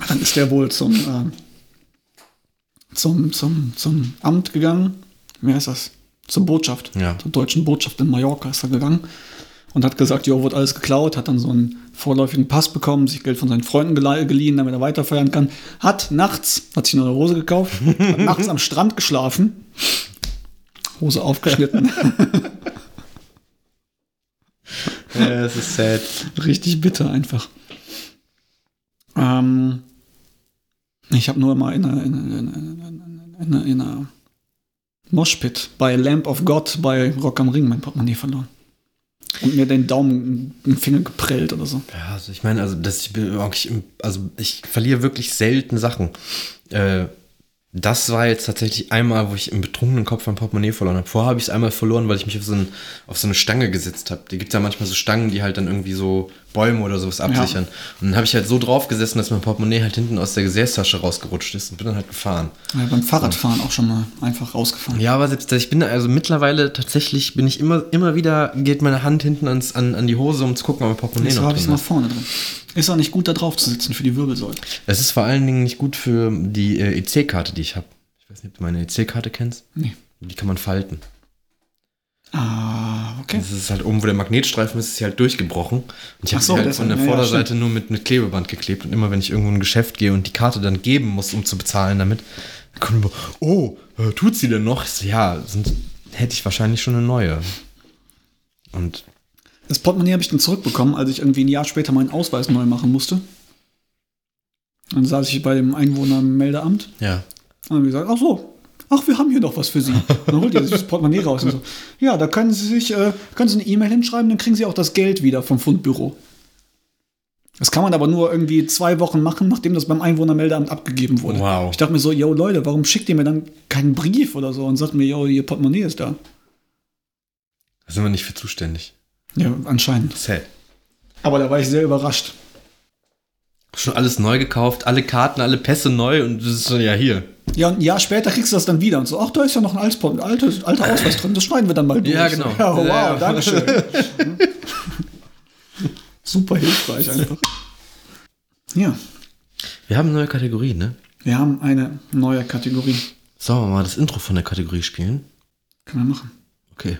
Dann ist der wohl zum, äh, zum, zum, zum Amt gegangen. Wie heißt das? Zur Botschaft. Ja. Zur deutschen Botschaft in Mallorca ist er gegangen und hat gesagt, jo, wird alles geklaut, hat dann so einen vorläufigen Pass bekommen, sich Geld von seinen Freunden geliehen, damit er weiterfeiern kann. Hat nachts, hat sich eine neue Hose gekauft, hat nachts am Strand geschlafen, Hose aufgeschnitten. Ja, es ist sad. Richtig bitter einfach. Ähm, ich habe nur mal in einer, in einer, in einer, in einer Moshpit bei Lamp of God bei Rock am Ring mein Portemonnaie verloren. Und mir den Daumen, den Finger geprellt oder so. Ja, also ich meine, also das, ich bin wirklich, im- also ich verliere wirklich selten Sachen. Äh, das war jetzt tatsächlich einmal, wo ich im betrunkenen Kopf mein Portemonnaie verloren habe. Vorher habe ich es einmal verloren, weil ich mich auf so, ein, auf so eine Stange gesetzt habe. Die gibt es ja manchmal so Stangen, die halt dann irgendwie so Bäume oder sowas absichern. Und dann habe ich halt so drauf gesessen, dass mein Portemonnaie halt hinten aus der Gesäßtasche rausgerutscht ist und bin dann halt gefahren. Ja, beim Fahrradfahren auch schon mal einfach rausgefahren. Ja, aber selbst ich bin also mittlerweile tatsächlich bin ich immer immer wieder geht meine Hand hinten ans, an, an die Hose, um zu gucken, ob mein Portemonnaie so noch habe ich es drin ist. vorne drin. Ist auch nicht gut, da drauf zu sitzen für die Wirbelsäule. Es ist vor allen Dingen nicht gut für die äh, EC-Karte, die ich habe. Ich weiß nicht, ob du meine EC-Karte kennst. Nee. Die kann man falten. Ah, okay. Das ist halt oben, wo der Magnetstreifen ist, ist sie halt durchgebrochen. Und ich habe so, sie halt von der ja, ja, Vorderseite nur mit, mit Klebeband geklebt. Und immer wenn ich irgendwo in ein Geschäft gehe und die Karte dann geben muss, um zu bezahlen damit, dann kommen immer, oh, äh, tut sie denn noch? Ich so, ja, sind, hätte ich wahrscheinlich schon eine neue. Und Das Portemonnaie habe ich dann zurückbekommen, als ich irgendwie ein Jahr später meinen Ausweis neu machen musste. Dann saß ich bei dem Einwohnermeldeamt ja, und dann haben die gesagt, ach so, ach, wir haben hier doch was für Sie. Und dann holt ihr sich das Portemonnaie raus und so, ja, da können Sie sich, äh, können Sie eine E-Mail hinschreiben, dann kriegen Sie auch das Geld wieder vom Fundbüro. Das kann man aber nur irgendwie zwei Wochen machen, nachdem das beim Einwohnermeldeamt abgegeben wurde. Wow. Ich dachte mir so, yo Leute, warum schickt ihr mir dann keinen Brief oder so und sagt mir, yo, Ihr Portemonnaie ist da? da sind wir nicht für zuständig. Ja, anscheinend. Sad. Aber da war ich sehr überrascht. Schon alles neu gekauft, alle Karten, alle Pässe neu und das ist schon ja hier. Ja, und ein Jahr später kriegst du das dann wieder und so, ach, da ist ja noch ein altes, altes, alter Ausweis drin, das schneiden wir dann mal durch. Ja, genau. Ja, wow, Ja, ja. danke schön. Super hilfreich einfach. Ja, Wir haben eine neue Kategorie, ne? wir haben eine neue Kategorie. Sollen wir mal das Intro von der Kategorie spielen? Können wir machen. Okay.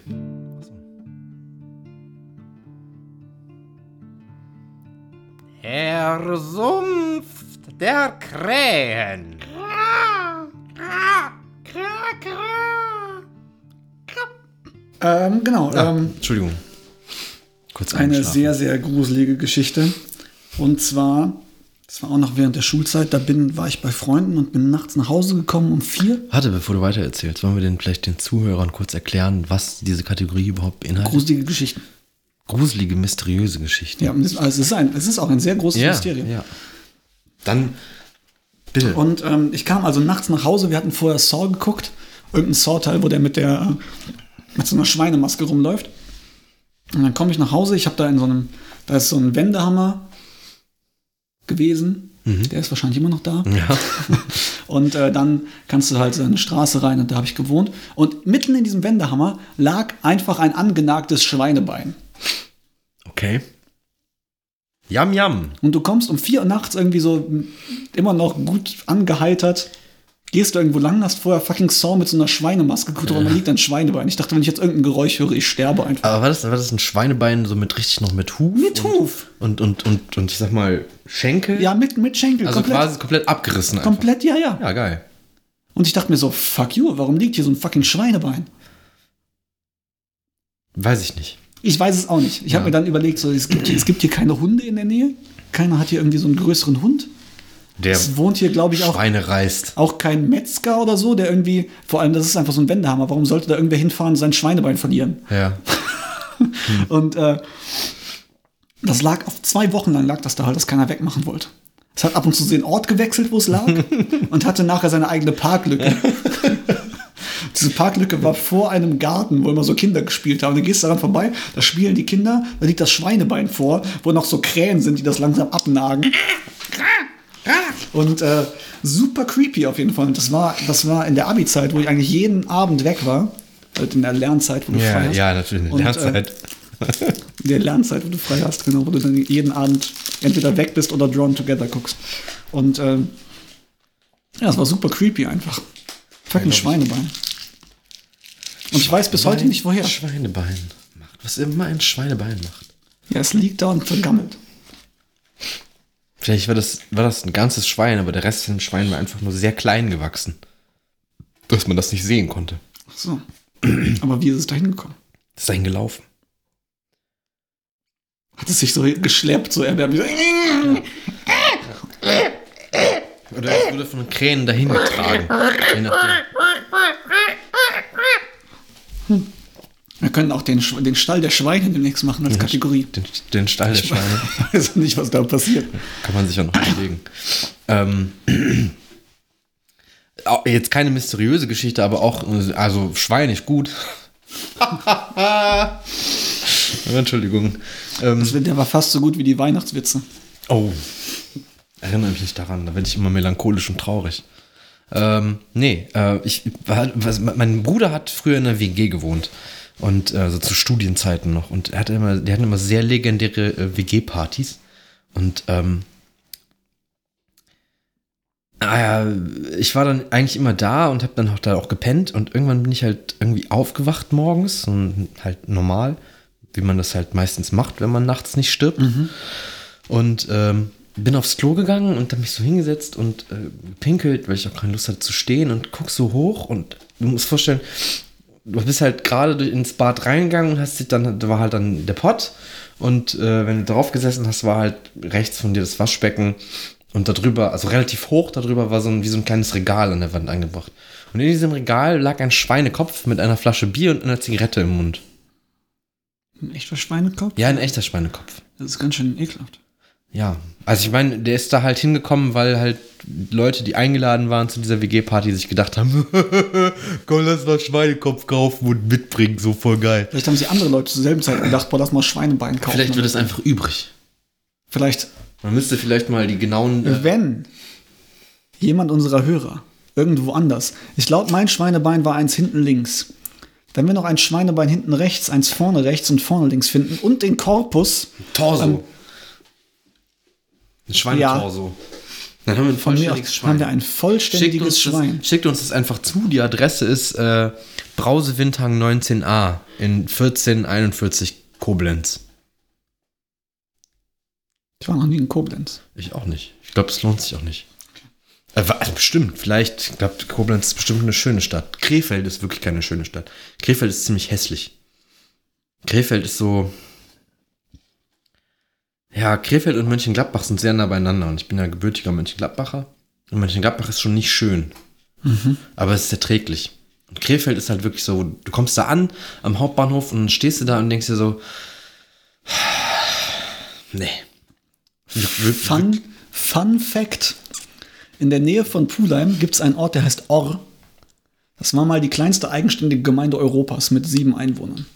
Der Sumpf der Krähen. Ähm, genau, Ah, ähm, Entschuldigung. Kurz eine sehr, sehr gruselige Geschichte. Und zwar, das war auch noch während der Schulzeit, da bin, war ich bei Freunden und bin nachts nach Hause gekommen um vier. Warte, bevor du weiter erzählst, wollen wir denn vielleicht den Zuhörern kurz erklären, was diese Kategorie überhaupt beinhaltet? Gruselige Geschichten. Gruselige, mysteriöse Geschichten. Ja, also es, ist ein, es ist auch ein sehr großes Mysterium. ja. Dann bitte. Und ähm, ich kam also nachts nach Hause, wir hatten vorher Saw geguckt, irgendein Saw-Teil, wo der mit der mit so einer Schweinemaske rumläuft. Und dann komme ich nach Hause, ich habe da in so einem, da ist so ein Wendehammer gewesen, der ist wahrscheinlich immer noch da. ja. Und äh, dann kannst du halt so eine Straße rein und da habe ich gewohnt. Und mitten in diesem Wendehammer lag einfach ein angenagtes Schweinebein. Okay. Yam, yam. Und du kommst um vier Uhr nachts irgendwie so immer noch gut angeheitert. Gehst du irgendwo lang, hast vorher fucking Saw mit so einer Schweinemaske geguckt, aber man liegt ein Schweinebein. Ich dachte, wenn ich jetzt irgendein Geräusch höre, ich sterbe einfach. Aber war das, war das ein Schweinebein so mit richtig noch mit Huf? Mit und, Huf. Und, und, und, und ich sag mal, Schenkel? Ja, mit, mit Schenkel. Also komplett, quasi komplett abgerissen. Einfach. komplett, ja, ja, Ja, geil. Und ich dachte mir so, fuck you, warum liegt hier so ein fucking Schweinebein? Weiß ich nicht. Ich weiß es auch nicht. Ich habe Ja. mir dann überlegt, so, es, gibt, es gibt hier keine Hunde in der Nähe. Keiner hat hier irgendwie so einen größeren Hund. Der Es wohnt hier, glaube ich, auch, Schweine reißt. auch kein Metzger oder so, der irgendwie, vor allem, das ist einfach so ein Wendehammer. Warum sollte da irgendwer hinfahren und sein Schweinebein verlieren? Ja. Und äh, das lag auf zwei Wochen lang lag das da halt, dass keiner wegmachen wollte. Es hat ab und zu den Ort gewechselt, wo es lag und hatte nachher seine eigene Parklücke. Diese Parklücke war vor einem Garten, wo immer so Kinder gespielt haben. Du gehst daran vorbei, da spielen die Kinder, da liegt das Schweinebein vor, wo noch so Krähen sind, die das langsam abnagen. Und äh, super creepy auf jeden Fall. Und das war, das war in der Abi-Zeit, wo ich eigentlich jeden Abend weg war. Halt in der Lernzeit, wo du Ja, frei hast. ja, natürlich. In Und, der äh, Lernzeit. in der Lernzeit, wo du frei hast, genau, wo du dann jeden Abend entweder weg bist oder Drawn Together guckst. Und ähm, ja, es war super creepy einfach. Fucking Schweinebein. Und ich weiß bis heute nicht woher. Schweinebein macht. Was immer ein Schweinebein macht. Ja, es liegt da und vergammelt. Vielleicht war das, war das ein ganzes Schwein, aber der Rest von dem Schwein war einfach nur sehr klein gewachsen. Dass man das nicht sehen konnte. Ach so. Aber wie ist es da hingekommen? Das ist dahin gelaufen. Hat es sich so geschleppt, so erbärmlich. Oder es wurde von den Krähen dahin getragen. Je nachdem. Wir können auch den, den Stall der Schweine demnächst machen als Kategorie. Den, den Stall der Schweine. Ich weiß nicht, was da passiert. Kann man sich ja noch überlegen. Ähm, jetzt keine mysteriöse Geschichte, aber auch, also schweinig gut. Entschuldigung. Ähm, Das wird- Der war fast so gut wie die Weihnachtswitze. oh, erinnere mich nicht daran, da werde ich immer melancholisch und traurig. Ähm, nee, äh, ich, war- was, mein Bruder hat früher in einer WG gewohnt. Und äh, so zu Studienzeiten noch. Und er hatte immer, die hatten immer sehr legendäre äh, WG-Partys. Und ähm, ja, ich war dann eigentlich immer da und habe dann auch da auch gepennt. Und irgendwann bin ich halt irgendwie aufgewacht morgens und halt normal, wie man das halt meistens macht, wenn man nachts nicht stirbt. Und ähm, bin aufs Klo gegangen und habe mich so hingesetzt und äh, gepinkelt, weil ich auch keine Lust hatte zu stehen und guck so hoch und du musst vorstellen, du bist halt gerade ins Bad reingegangen und hast dich dann, da war halt dann der Pott und äh, wenn du drauf gesessen hast, war halt rechts von dir das Waschbecken und darüber, also relativ hoch darüber war so ein, wie so ein kleines Regal an der Wand angebracht. Und in diesem Regal lag ein Schweinekopf mit einer Flasche Bier und einer Zigarette im Mund. Ein echter Schweinekopf? Ja, ein echter Schweinekopf. Das ist ganz schön ekelhaft. Ja, also ich meine, der ist da halt hingekommen, weil halt Leute, die eingeladen waren zu dieser WG-Party, sich gedacht haben, komm, lass mal Schweinekopf kaufen und mitbringen, so voll geil. Vielleicht haben sie andere Leute zur selben Zeit gedacht, boah, lass mal Schweinebein kaufen. Vielleicht wird es einfach übrig. Vielleicht, Man müsste vielleicht mal die genauen... Äh, wenn jemand unserer Hörer irgendwo anders, ich glaube, mein Schweinebein war eins hinten links. Wenn wir noch ein Schweinebein hinten rechts, eins vorne rechts und vorne links finden und den Korpus, Torso. ähm, ein Schweinetorso. Dann haben wir ein vollständiges Schwein. haben wir ein Schickt vollständiges uns, Schwein. das, schickt uns das einfach zu. Die Adresse ist äh, Brausewindhang 19a in 1441 Koblenz. Ich war noch nie in Koblenz. Ich auch nicht. Ich glaube, es lohnt sich auch nicht. Äh, Also bestimmt, vielleicht, ich glaube, Koblenz ist bestimmt eine schöne Stadt. Krefeld ist wirklich keine schöne Stadt. Krefeld ist ziemlich hässlich. Krefeld ist so. Ja, Krefeld und Mönchengladbach sind sehr nah beieinander und ich bin ja gebürtiger Mönchengladbacher. Und Mönchengladbach ist schon nicht schön. Aber es ist erträglich. Und Krefeld ist halt wirklich so, du kommst da an am Hauptbahnhof und dann stehst du da und denkst dir so, nee. Fun, Fun Fact: In der Nähe von Pulheim gibt es einen Ort, der heißt Orr. Das war mal die kleinste eigenständige Gemeinde Europas mit sieben Einwohnern,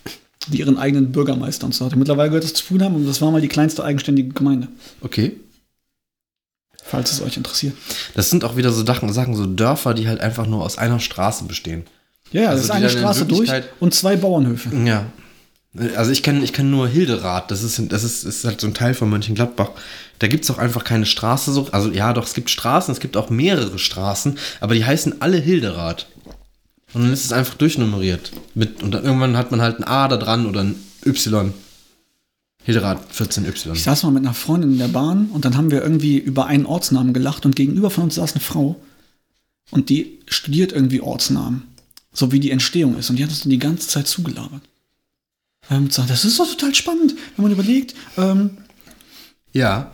die ihren eigenen Bürgermeister und so hatte. Mittlerweile gehört es zu Pulheim und das war mal die kleinste eigenständige Gemeinde. Okay. falls es euch interessiert. Das sind auch wieder so Sachen, Sachen, so Dörfer, die halt einfach nur aus einer Straße bestehen. Ja, ja, Also das ist eine Straße durch und zwei Bauernhöfe. Ja. Also ich kenne ich kenn nur Hilderath, das ist, das ist, ist halt so ein Teil von Mönchengladbach. Da gibt es auch einfach keine Straße so. Also ja, doch, es gibt Straßen, es gibt auch mehrere Straßen, aber die heißen alle Hilderath. Und dann ist es einfach durchnummeriert. Mit, und dann irgendwann hat man halt ein A da dran oder ein Y. Hilderath 14Y. Ich saß mal mit einer Freundin in der Bahn und dann haben wir irgendwie über einen Ortsnamen gelacht und gegenüber von uns saß eine Frau und die studiert irgendwie Ortsnamen. So wie die Entstehung ist. Und die hat uns dann die ganze Zeit zugelabert. Ähm, gesagt, das ist doch total spannend, wenn man überlegt, ähm, Ja.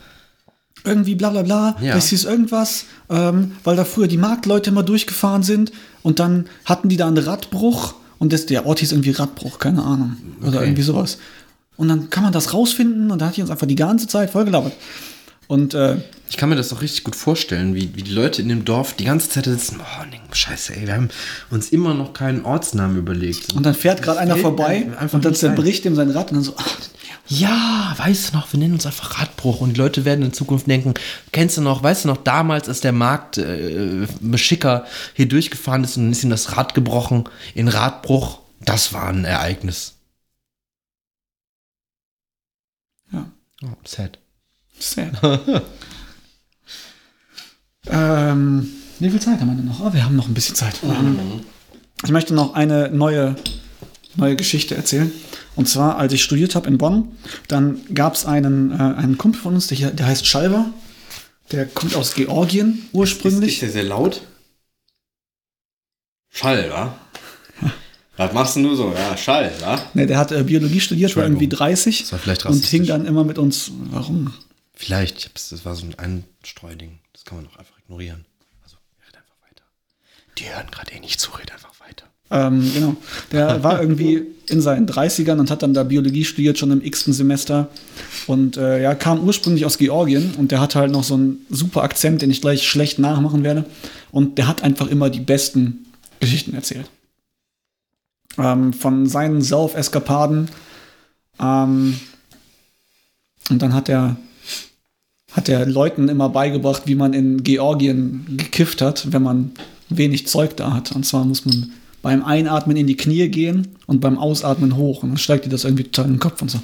irgendwie bla bla bla, Ja. das hieß irgendwas, ähm, weil da früher die Marktleute immer durchgefahren sind und dann hatten die da einen Radbruch und das, der Ort hieß irgendwie Radbruch, keine Ahnung. Oder Okay. irgendwie sowas. Und dann kann man das rausfinden und da hat die uns einfach die ganze Zeit vollgelabert. Und äh, Ich kann mir das doch richtig gut vorstellen, wie, wie die Leute in dem Dorf die ganze Zeit sitzen. Oh, nee, scheiße, ey, wir haben uns immer noch keinen Ortsnamen überlegt. Und dann fährt gerade einer vorbei und dann zerbricht ihm sein Rad und dann so, ach, Ja, weißt du noch, wir nennen uns einfach Radbruch und die Leute werden in Zukunft denken, kennst du noch, weißt du noch, damals, als der Markt äh, Schicker hier durchgefahren ist und dann ist ihm das Rad gebrochen in Radbruch, das war ein Ereignis. ja, Oh, sad. Sad. ähm, wie viel Zeit haben wir denn noch? Oh, wir haben noch ein bisschen Zeit. Ich möchte noch eine neue, neue Geschichte erzählen. Und zwar, als ich studiert habe in Bonn, dann gab es einen, äh, einen Kumpel von uns, der, hier, der heißt Schalver. Der kommt aus Georgien ursprünglich. der sehr laut? Schall, wa? Was machst du so? Ja, Schall, wa? Ne, der hat äh, Biologie studiert, war irgendwie Entschuldigung. 30 Das war vielleicht und hing dann immer mit uns. Warum? Vielleicht, das war so ein Einstreuding. Das kann man doch einfach ignorieren. Also, red einfach weiter. Die hören gerade eh nicht zu, red einfach weiter. Ähm, genau. Der war irgendwie in seinen 30ern und hat dann da Biologie studiert, schon im x-ten Semester. Und äh, ja, kam ursprünglich aus Georgien und der hat halt noch so einen super Akzent, den ich gleich schlecht nachmachen werde. Und der hat einfach immer die besten Geschichten erzählt. Ähm, von seinen Sauf-Eskapaden. Ähm, und dann hat er hat er Leuten immer beigebracht, wie man in Georgien gekifft hat, wenn man wenig Zeug da hat. Und zwar muss man beim Einatmen in die Knie gehen und beim Ausatmen hoch. Und dann steigt dir das irgendwie total in den Kopf und so.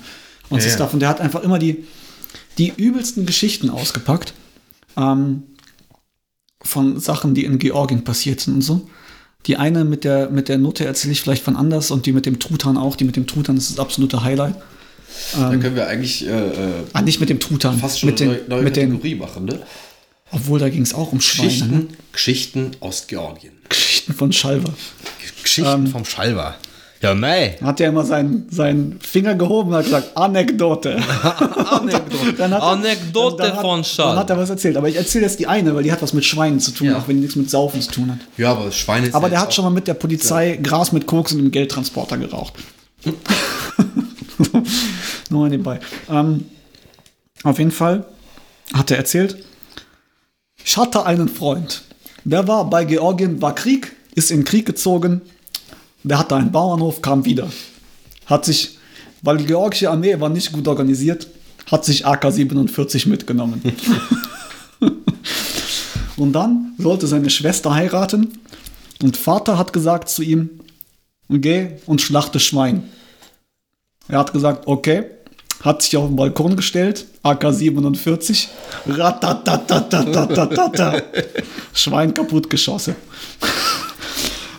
Und so Ja. Stuff. Und der hat einfach immer die, die übelsten Geschichten ausgepackt. Ähm, von Sachen, die in Georgien passiert sind und so. Die eine mit der, mit der Nutte erzähle ich vielleicht von anders und die mit dem Truthahn auch. Die mit dem Truthahn ist das absolute Highlight. Dann können wir eigentlich äh, Ah, nicht mit dem Truthahn. mit den, mit den, machen, ne? obwohl da ging es auch um Schweine. Ne? Geschichten, Geschichten aus Georgien. Geschichten von Schalver. Geschichten Ähm. vom Schallwer. Ja, mei. Hat er immer seinen, seinen Finger gehoben und hat gesagt, Anekdote. Anekdote, Dann hat er- Anekdote dann hat- von Schall. Dann hat er was erzählt. Aber ich erzähle jetzt die eine, weil die hat was mit Schweinen zu tun, Ja. auch wenn die nichts mit Saufen zu tun hat. Ja, aber das Schwein ist Aber ja der hat schon mal mit der Polizei Gras mit Koks und einem Geldtransporter geraucht. Nur mal nebenbei. Ähm, auf jeden Fall hat er erzählt, ich hatte einen Freund, der war bei Georgien, war Krieg, ist in Krieg gezogen, der hatte einen Bauernhof, kam wieder. Hat sich, weil die georgische Armee war nicht gut organisiert, hat sich AK-47 mitgenommen. Und dann sollte seine Schwester heiraten und Vater hat gesagt zu ihm, geh und schlachte Schwein. Er hat gesagt, okay, hat sich auf den Balkon gestellt, AK-47, ratatatatatatatata, Schwein kaputt geschossen.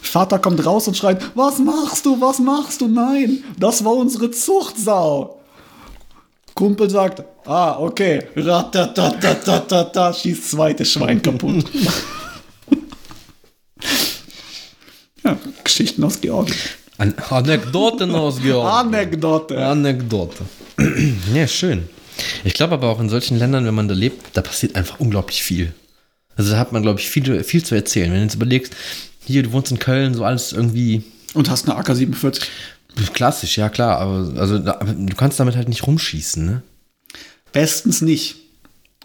Vater kommt raus und schreit, was machst du, was machst du? Nein, das war unsere Zuchtsau. Kumpel sagt, ah, okay, ratatatatata, schießt zweites Schwein kaputt. ja, Geschichten aus Georgien. An Anekdoten aus Georgien. Anekdote. Anekdote. ja, schön. Ich glaube aber auch in solchen Ländern, wenn man da lebt, da passiert einfach unglaublich viel. Also da hat man, glaube ich, viel, viel zu erzählen. Wenn du jetzt überlegst, hier, du wohnst in Köln, so alles irgendwie Und hast eine AK-47. klassisch, ja klar, aber, also, da, aber du kannst damit halt nicht rumschießen, ne? Bestens nicht.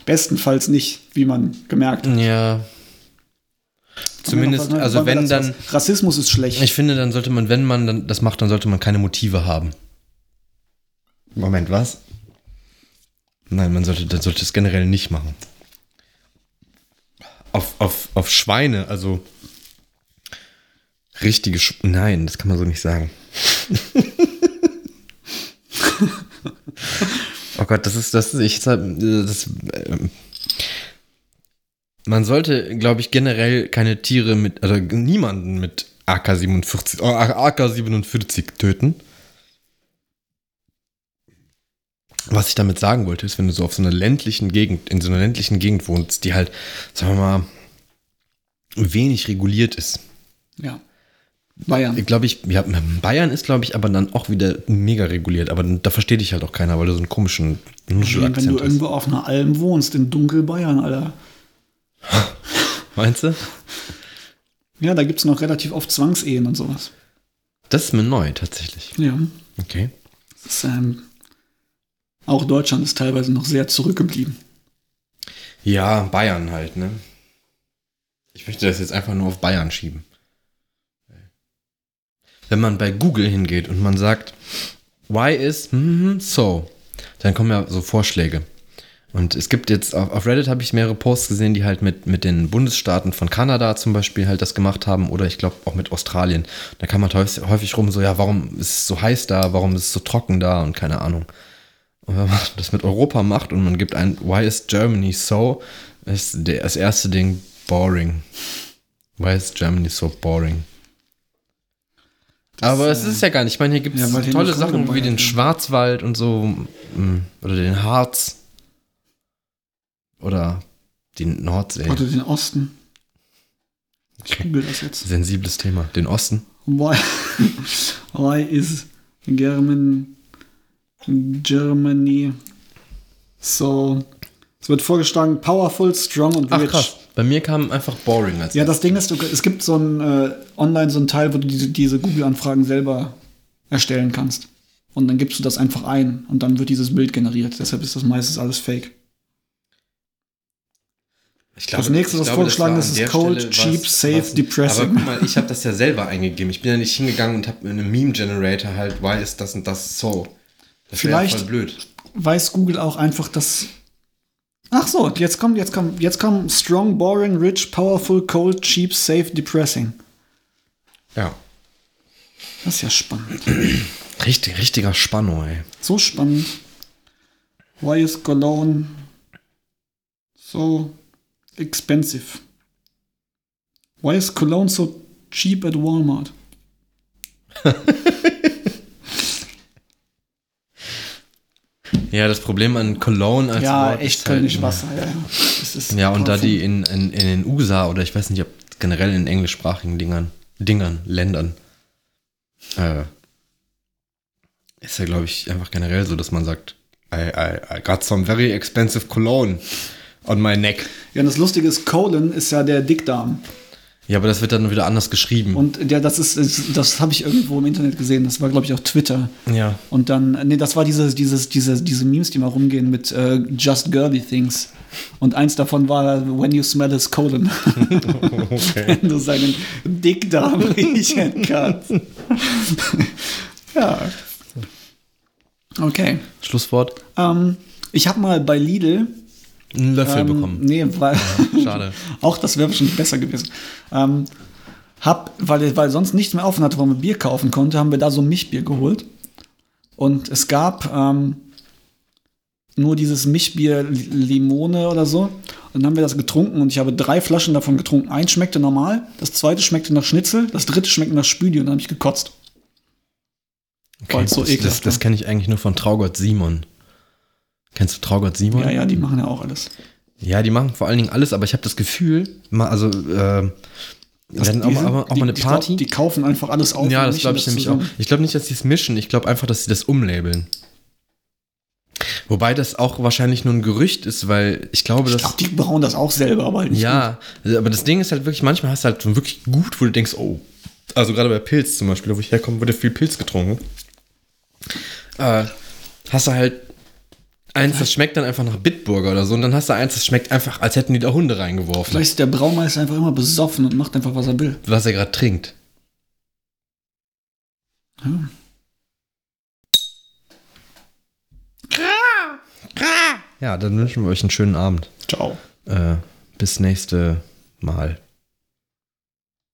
Bestenfalls nicht, wie man gemerkt hat. Ja. Zumindest, wir also wenn dann, was? Rassismus ist schlecht. ich finde, dann sollte man, wenn man dann das macht, dann sollte man keine Motive haben. Moment, was? Nein, man sollte, dann sollte es generell nicht machen. auf, auf Schweine, also richtige Sch Nein, das kann man so nicht sagen. oh Gott, das ist, das ist, ich, das, ähm, man sollte, glaube ich, generell keine Tiere mit, oder niemanden mit AK-47, oh, AK-47 töten. Was ich damit sagen wollte, ist, wenn du so auf so einer ländlichen Gegend, in so einer ländlichen Gegend wohnst, die halt, sagen wir mal, wenig reguliert ist. Ja. Bayern. Glaube ich, ja, Bayern ist, glaube ich, aber dann auch wieder mega reguliert. Aber da versteht dich halt auch keiner, weil du so einen komischen Nuschelakzent hast. Wenn du irgendwo auf einer Alm wohnst, in Dunkelbayern, Alter. Meinst du? Ja, da gibt es noch relativ oft Zwangsehen und sowas. Das ist mir neu, tatsächlich. Ja. Okay. Ist, ähm, auch Deutschland ist teilweise noch sehr zurückgeblieben. Ja, Bayern halt, ne? Ich möchte das jetzt einfach nur auf Bayern schieben. Wenn man bei Google hingeht und man sagt, why is so, dann kommen ja so Vorschläge. Und es gibt jetzt, auf Reddit habe ich mehrere Posts gesehen, die halt mit, mit den Bundesstaaten von Kanada zum Beispiel halt das gemacht haben oder ich glaube auch mit Australien. Da kann man häufig rum so, ja, warum ist es so heiß da, warum ist es so trocken da und keine Ahnung. Und wenn man das mit Europa macht und man gibt ein Why is Germany so, ist das erste Ding boring. Why is Germany so boring? Das, Aber es ist ja gar nicht. Ich meine, hier gibt es ja, tolle Sachen wie den Schwarzwald und so. Mm, oder den Harz. Oder die Nordsee. Oder den Osten. Ich google das jetzt. Sensibles Thema. Den Osten. Why, why is German, Germany so. Es wird vorgeschlagen, powerful, strong und rich. Ach, krass. Bei mir kam einfach boring. Als ja, das Ding ist, es gibt so ein äh, online so ein Teil, wo du diese, diese Google-Anfragen selber erstellen kannst. Und dann gibst du das einfach ein und dann wird dieses Bild generiert. Deshalb ist das meistens alles fake. Glaube, das nächste, was glaube, vorgeschlagen ist, ist Cold, Stelle Cheap, was, Safe, was, Depressing. Aber guck mal, ich habe das ja selber eingegeben. Ich bin ja nicht hingegangen und habe einen Meme-Generator halt, why ist das und das so. Das Vielleicht voll blöd. weiß Google auch einfach, dass. Ach so, jetzt kommt, jetzt kommt, jetzt kommt Strong, Boring, Rich, Powerful, Cold, Cheap, Safe, Depressing. Ja. Das ist ja spannend. Richtig, richtiger Spannung, ey. So spannend. Why is Cologne so expensive? Why is Cologne so cheap at Walmart? ja, das Problem an Cologne als ja, Wort echt Kölnisch halt, Wasser. Ja, ja. ja und da die in, in, in den USA oder ich weiß nicht, ob generell in englischsprachigen Dingern, Dingern, Ländern, äh, ist ja, glaube ich, einfach generell so, dass man sagt, I, I, I got some very expensive cologne on my neck. Ja, und das Lustige ist, Colon ist ja der Dickdarm. Ja, aber das wird dann wieder anders geschrieben. Und ja, das ist, das habe ich irgendwo im Internet gesehen. Das war, glaube ich, auch Twitter. Ja. Und dann, nee, das war diese, dieses, diese, diese Memes, die mal rumgehen mit uh, Just Girly Things. Und eins davon war When you smell his colon. okay. Wenn du seinen Dickdarm riechen kannst. ja. Okay. Schlusswort. Ähm, ich habe mal bei Lidl einen Löffel ähm, bekommen. Nee, weil. Ja, schade. auch das wäre wahrscheinlich besser gewesen. Ähm, hab, weil, weil sonst nichts mehr offen hatte, wo man Bier kaufen konnte, haben wir da so Mischbier geholt. Und es gab ähm, nur dieses Mischbier Limone oder so. Und dann haben wir das getrunken und ich habe drei Flaschen davon getrunken. Eins schmeckte normal, das zweite schmeckte nach Schnitzel, das dritte schmeckte nach Spüli und dann habe ich gekotzt. Okay, so das, das, das kenne ich eigentlich nur von Traugott Simon. Kennst du Traugott Simon? Ja, ja, die machen ja auch alles. Ja, die machen vor allen Dingen alles, aber ich habe das Gefühl, also äh, das werden auch, mal, auch die, mal eine Party. Glaub, die kaufen einfach alles auf. Ja, das glaube ich nämlich auch. Ich glaube nicht, dass sie es mischen. Ich glaube einfach, dass sie das umlabeln. Wobei das auch wahrscheinlich nur ein Gerücht ist, weil ich glaube, ich dass. Glaub, die bauen das auch selber, aber halt nicht. Ja, gut. aber das Ding ist halt wirklich, manchmal hast du halt wirklich gut, wo du denkst, oh. Also gerade bei Pilz zum Beispiel, wo ich herkomme, wurde viel Pilz getrunken. Äh, hast du halt eins, das schmeckt dann einfach nach Bitburger oder so. Und dann hast du eins, das schmeckt einfach, als hätten die da Hunde reingeworfen. Vielleicht ist der Braumeister einfach immer besoffen und macht einfach, was er will. Was er gerade trinkt. Ja. Ja, dann wünschen wir euch einen schönen Abend. Ciao. Äh, bis nächste mal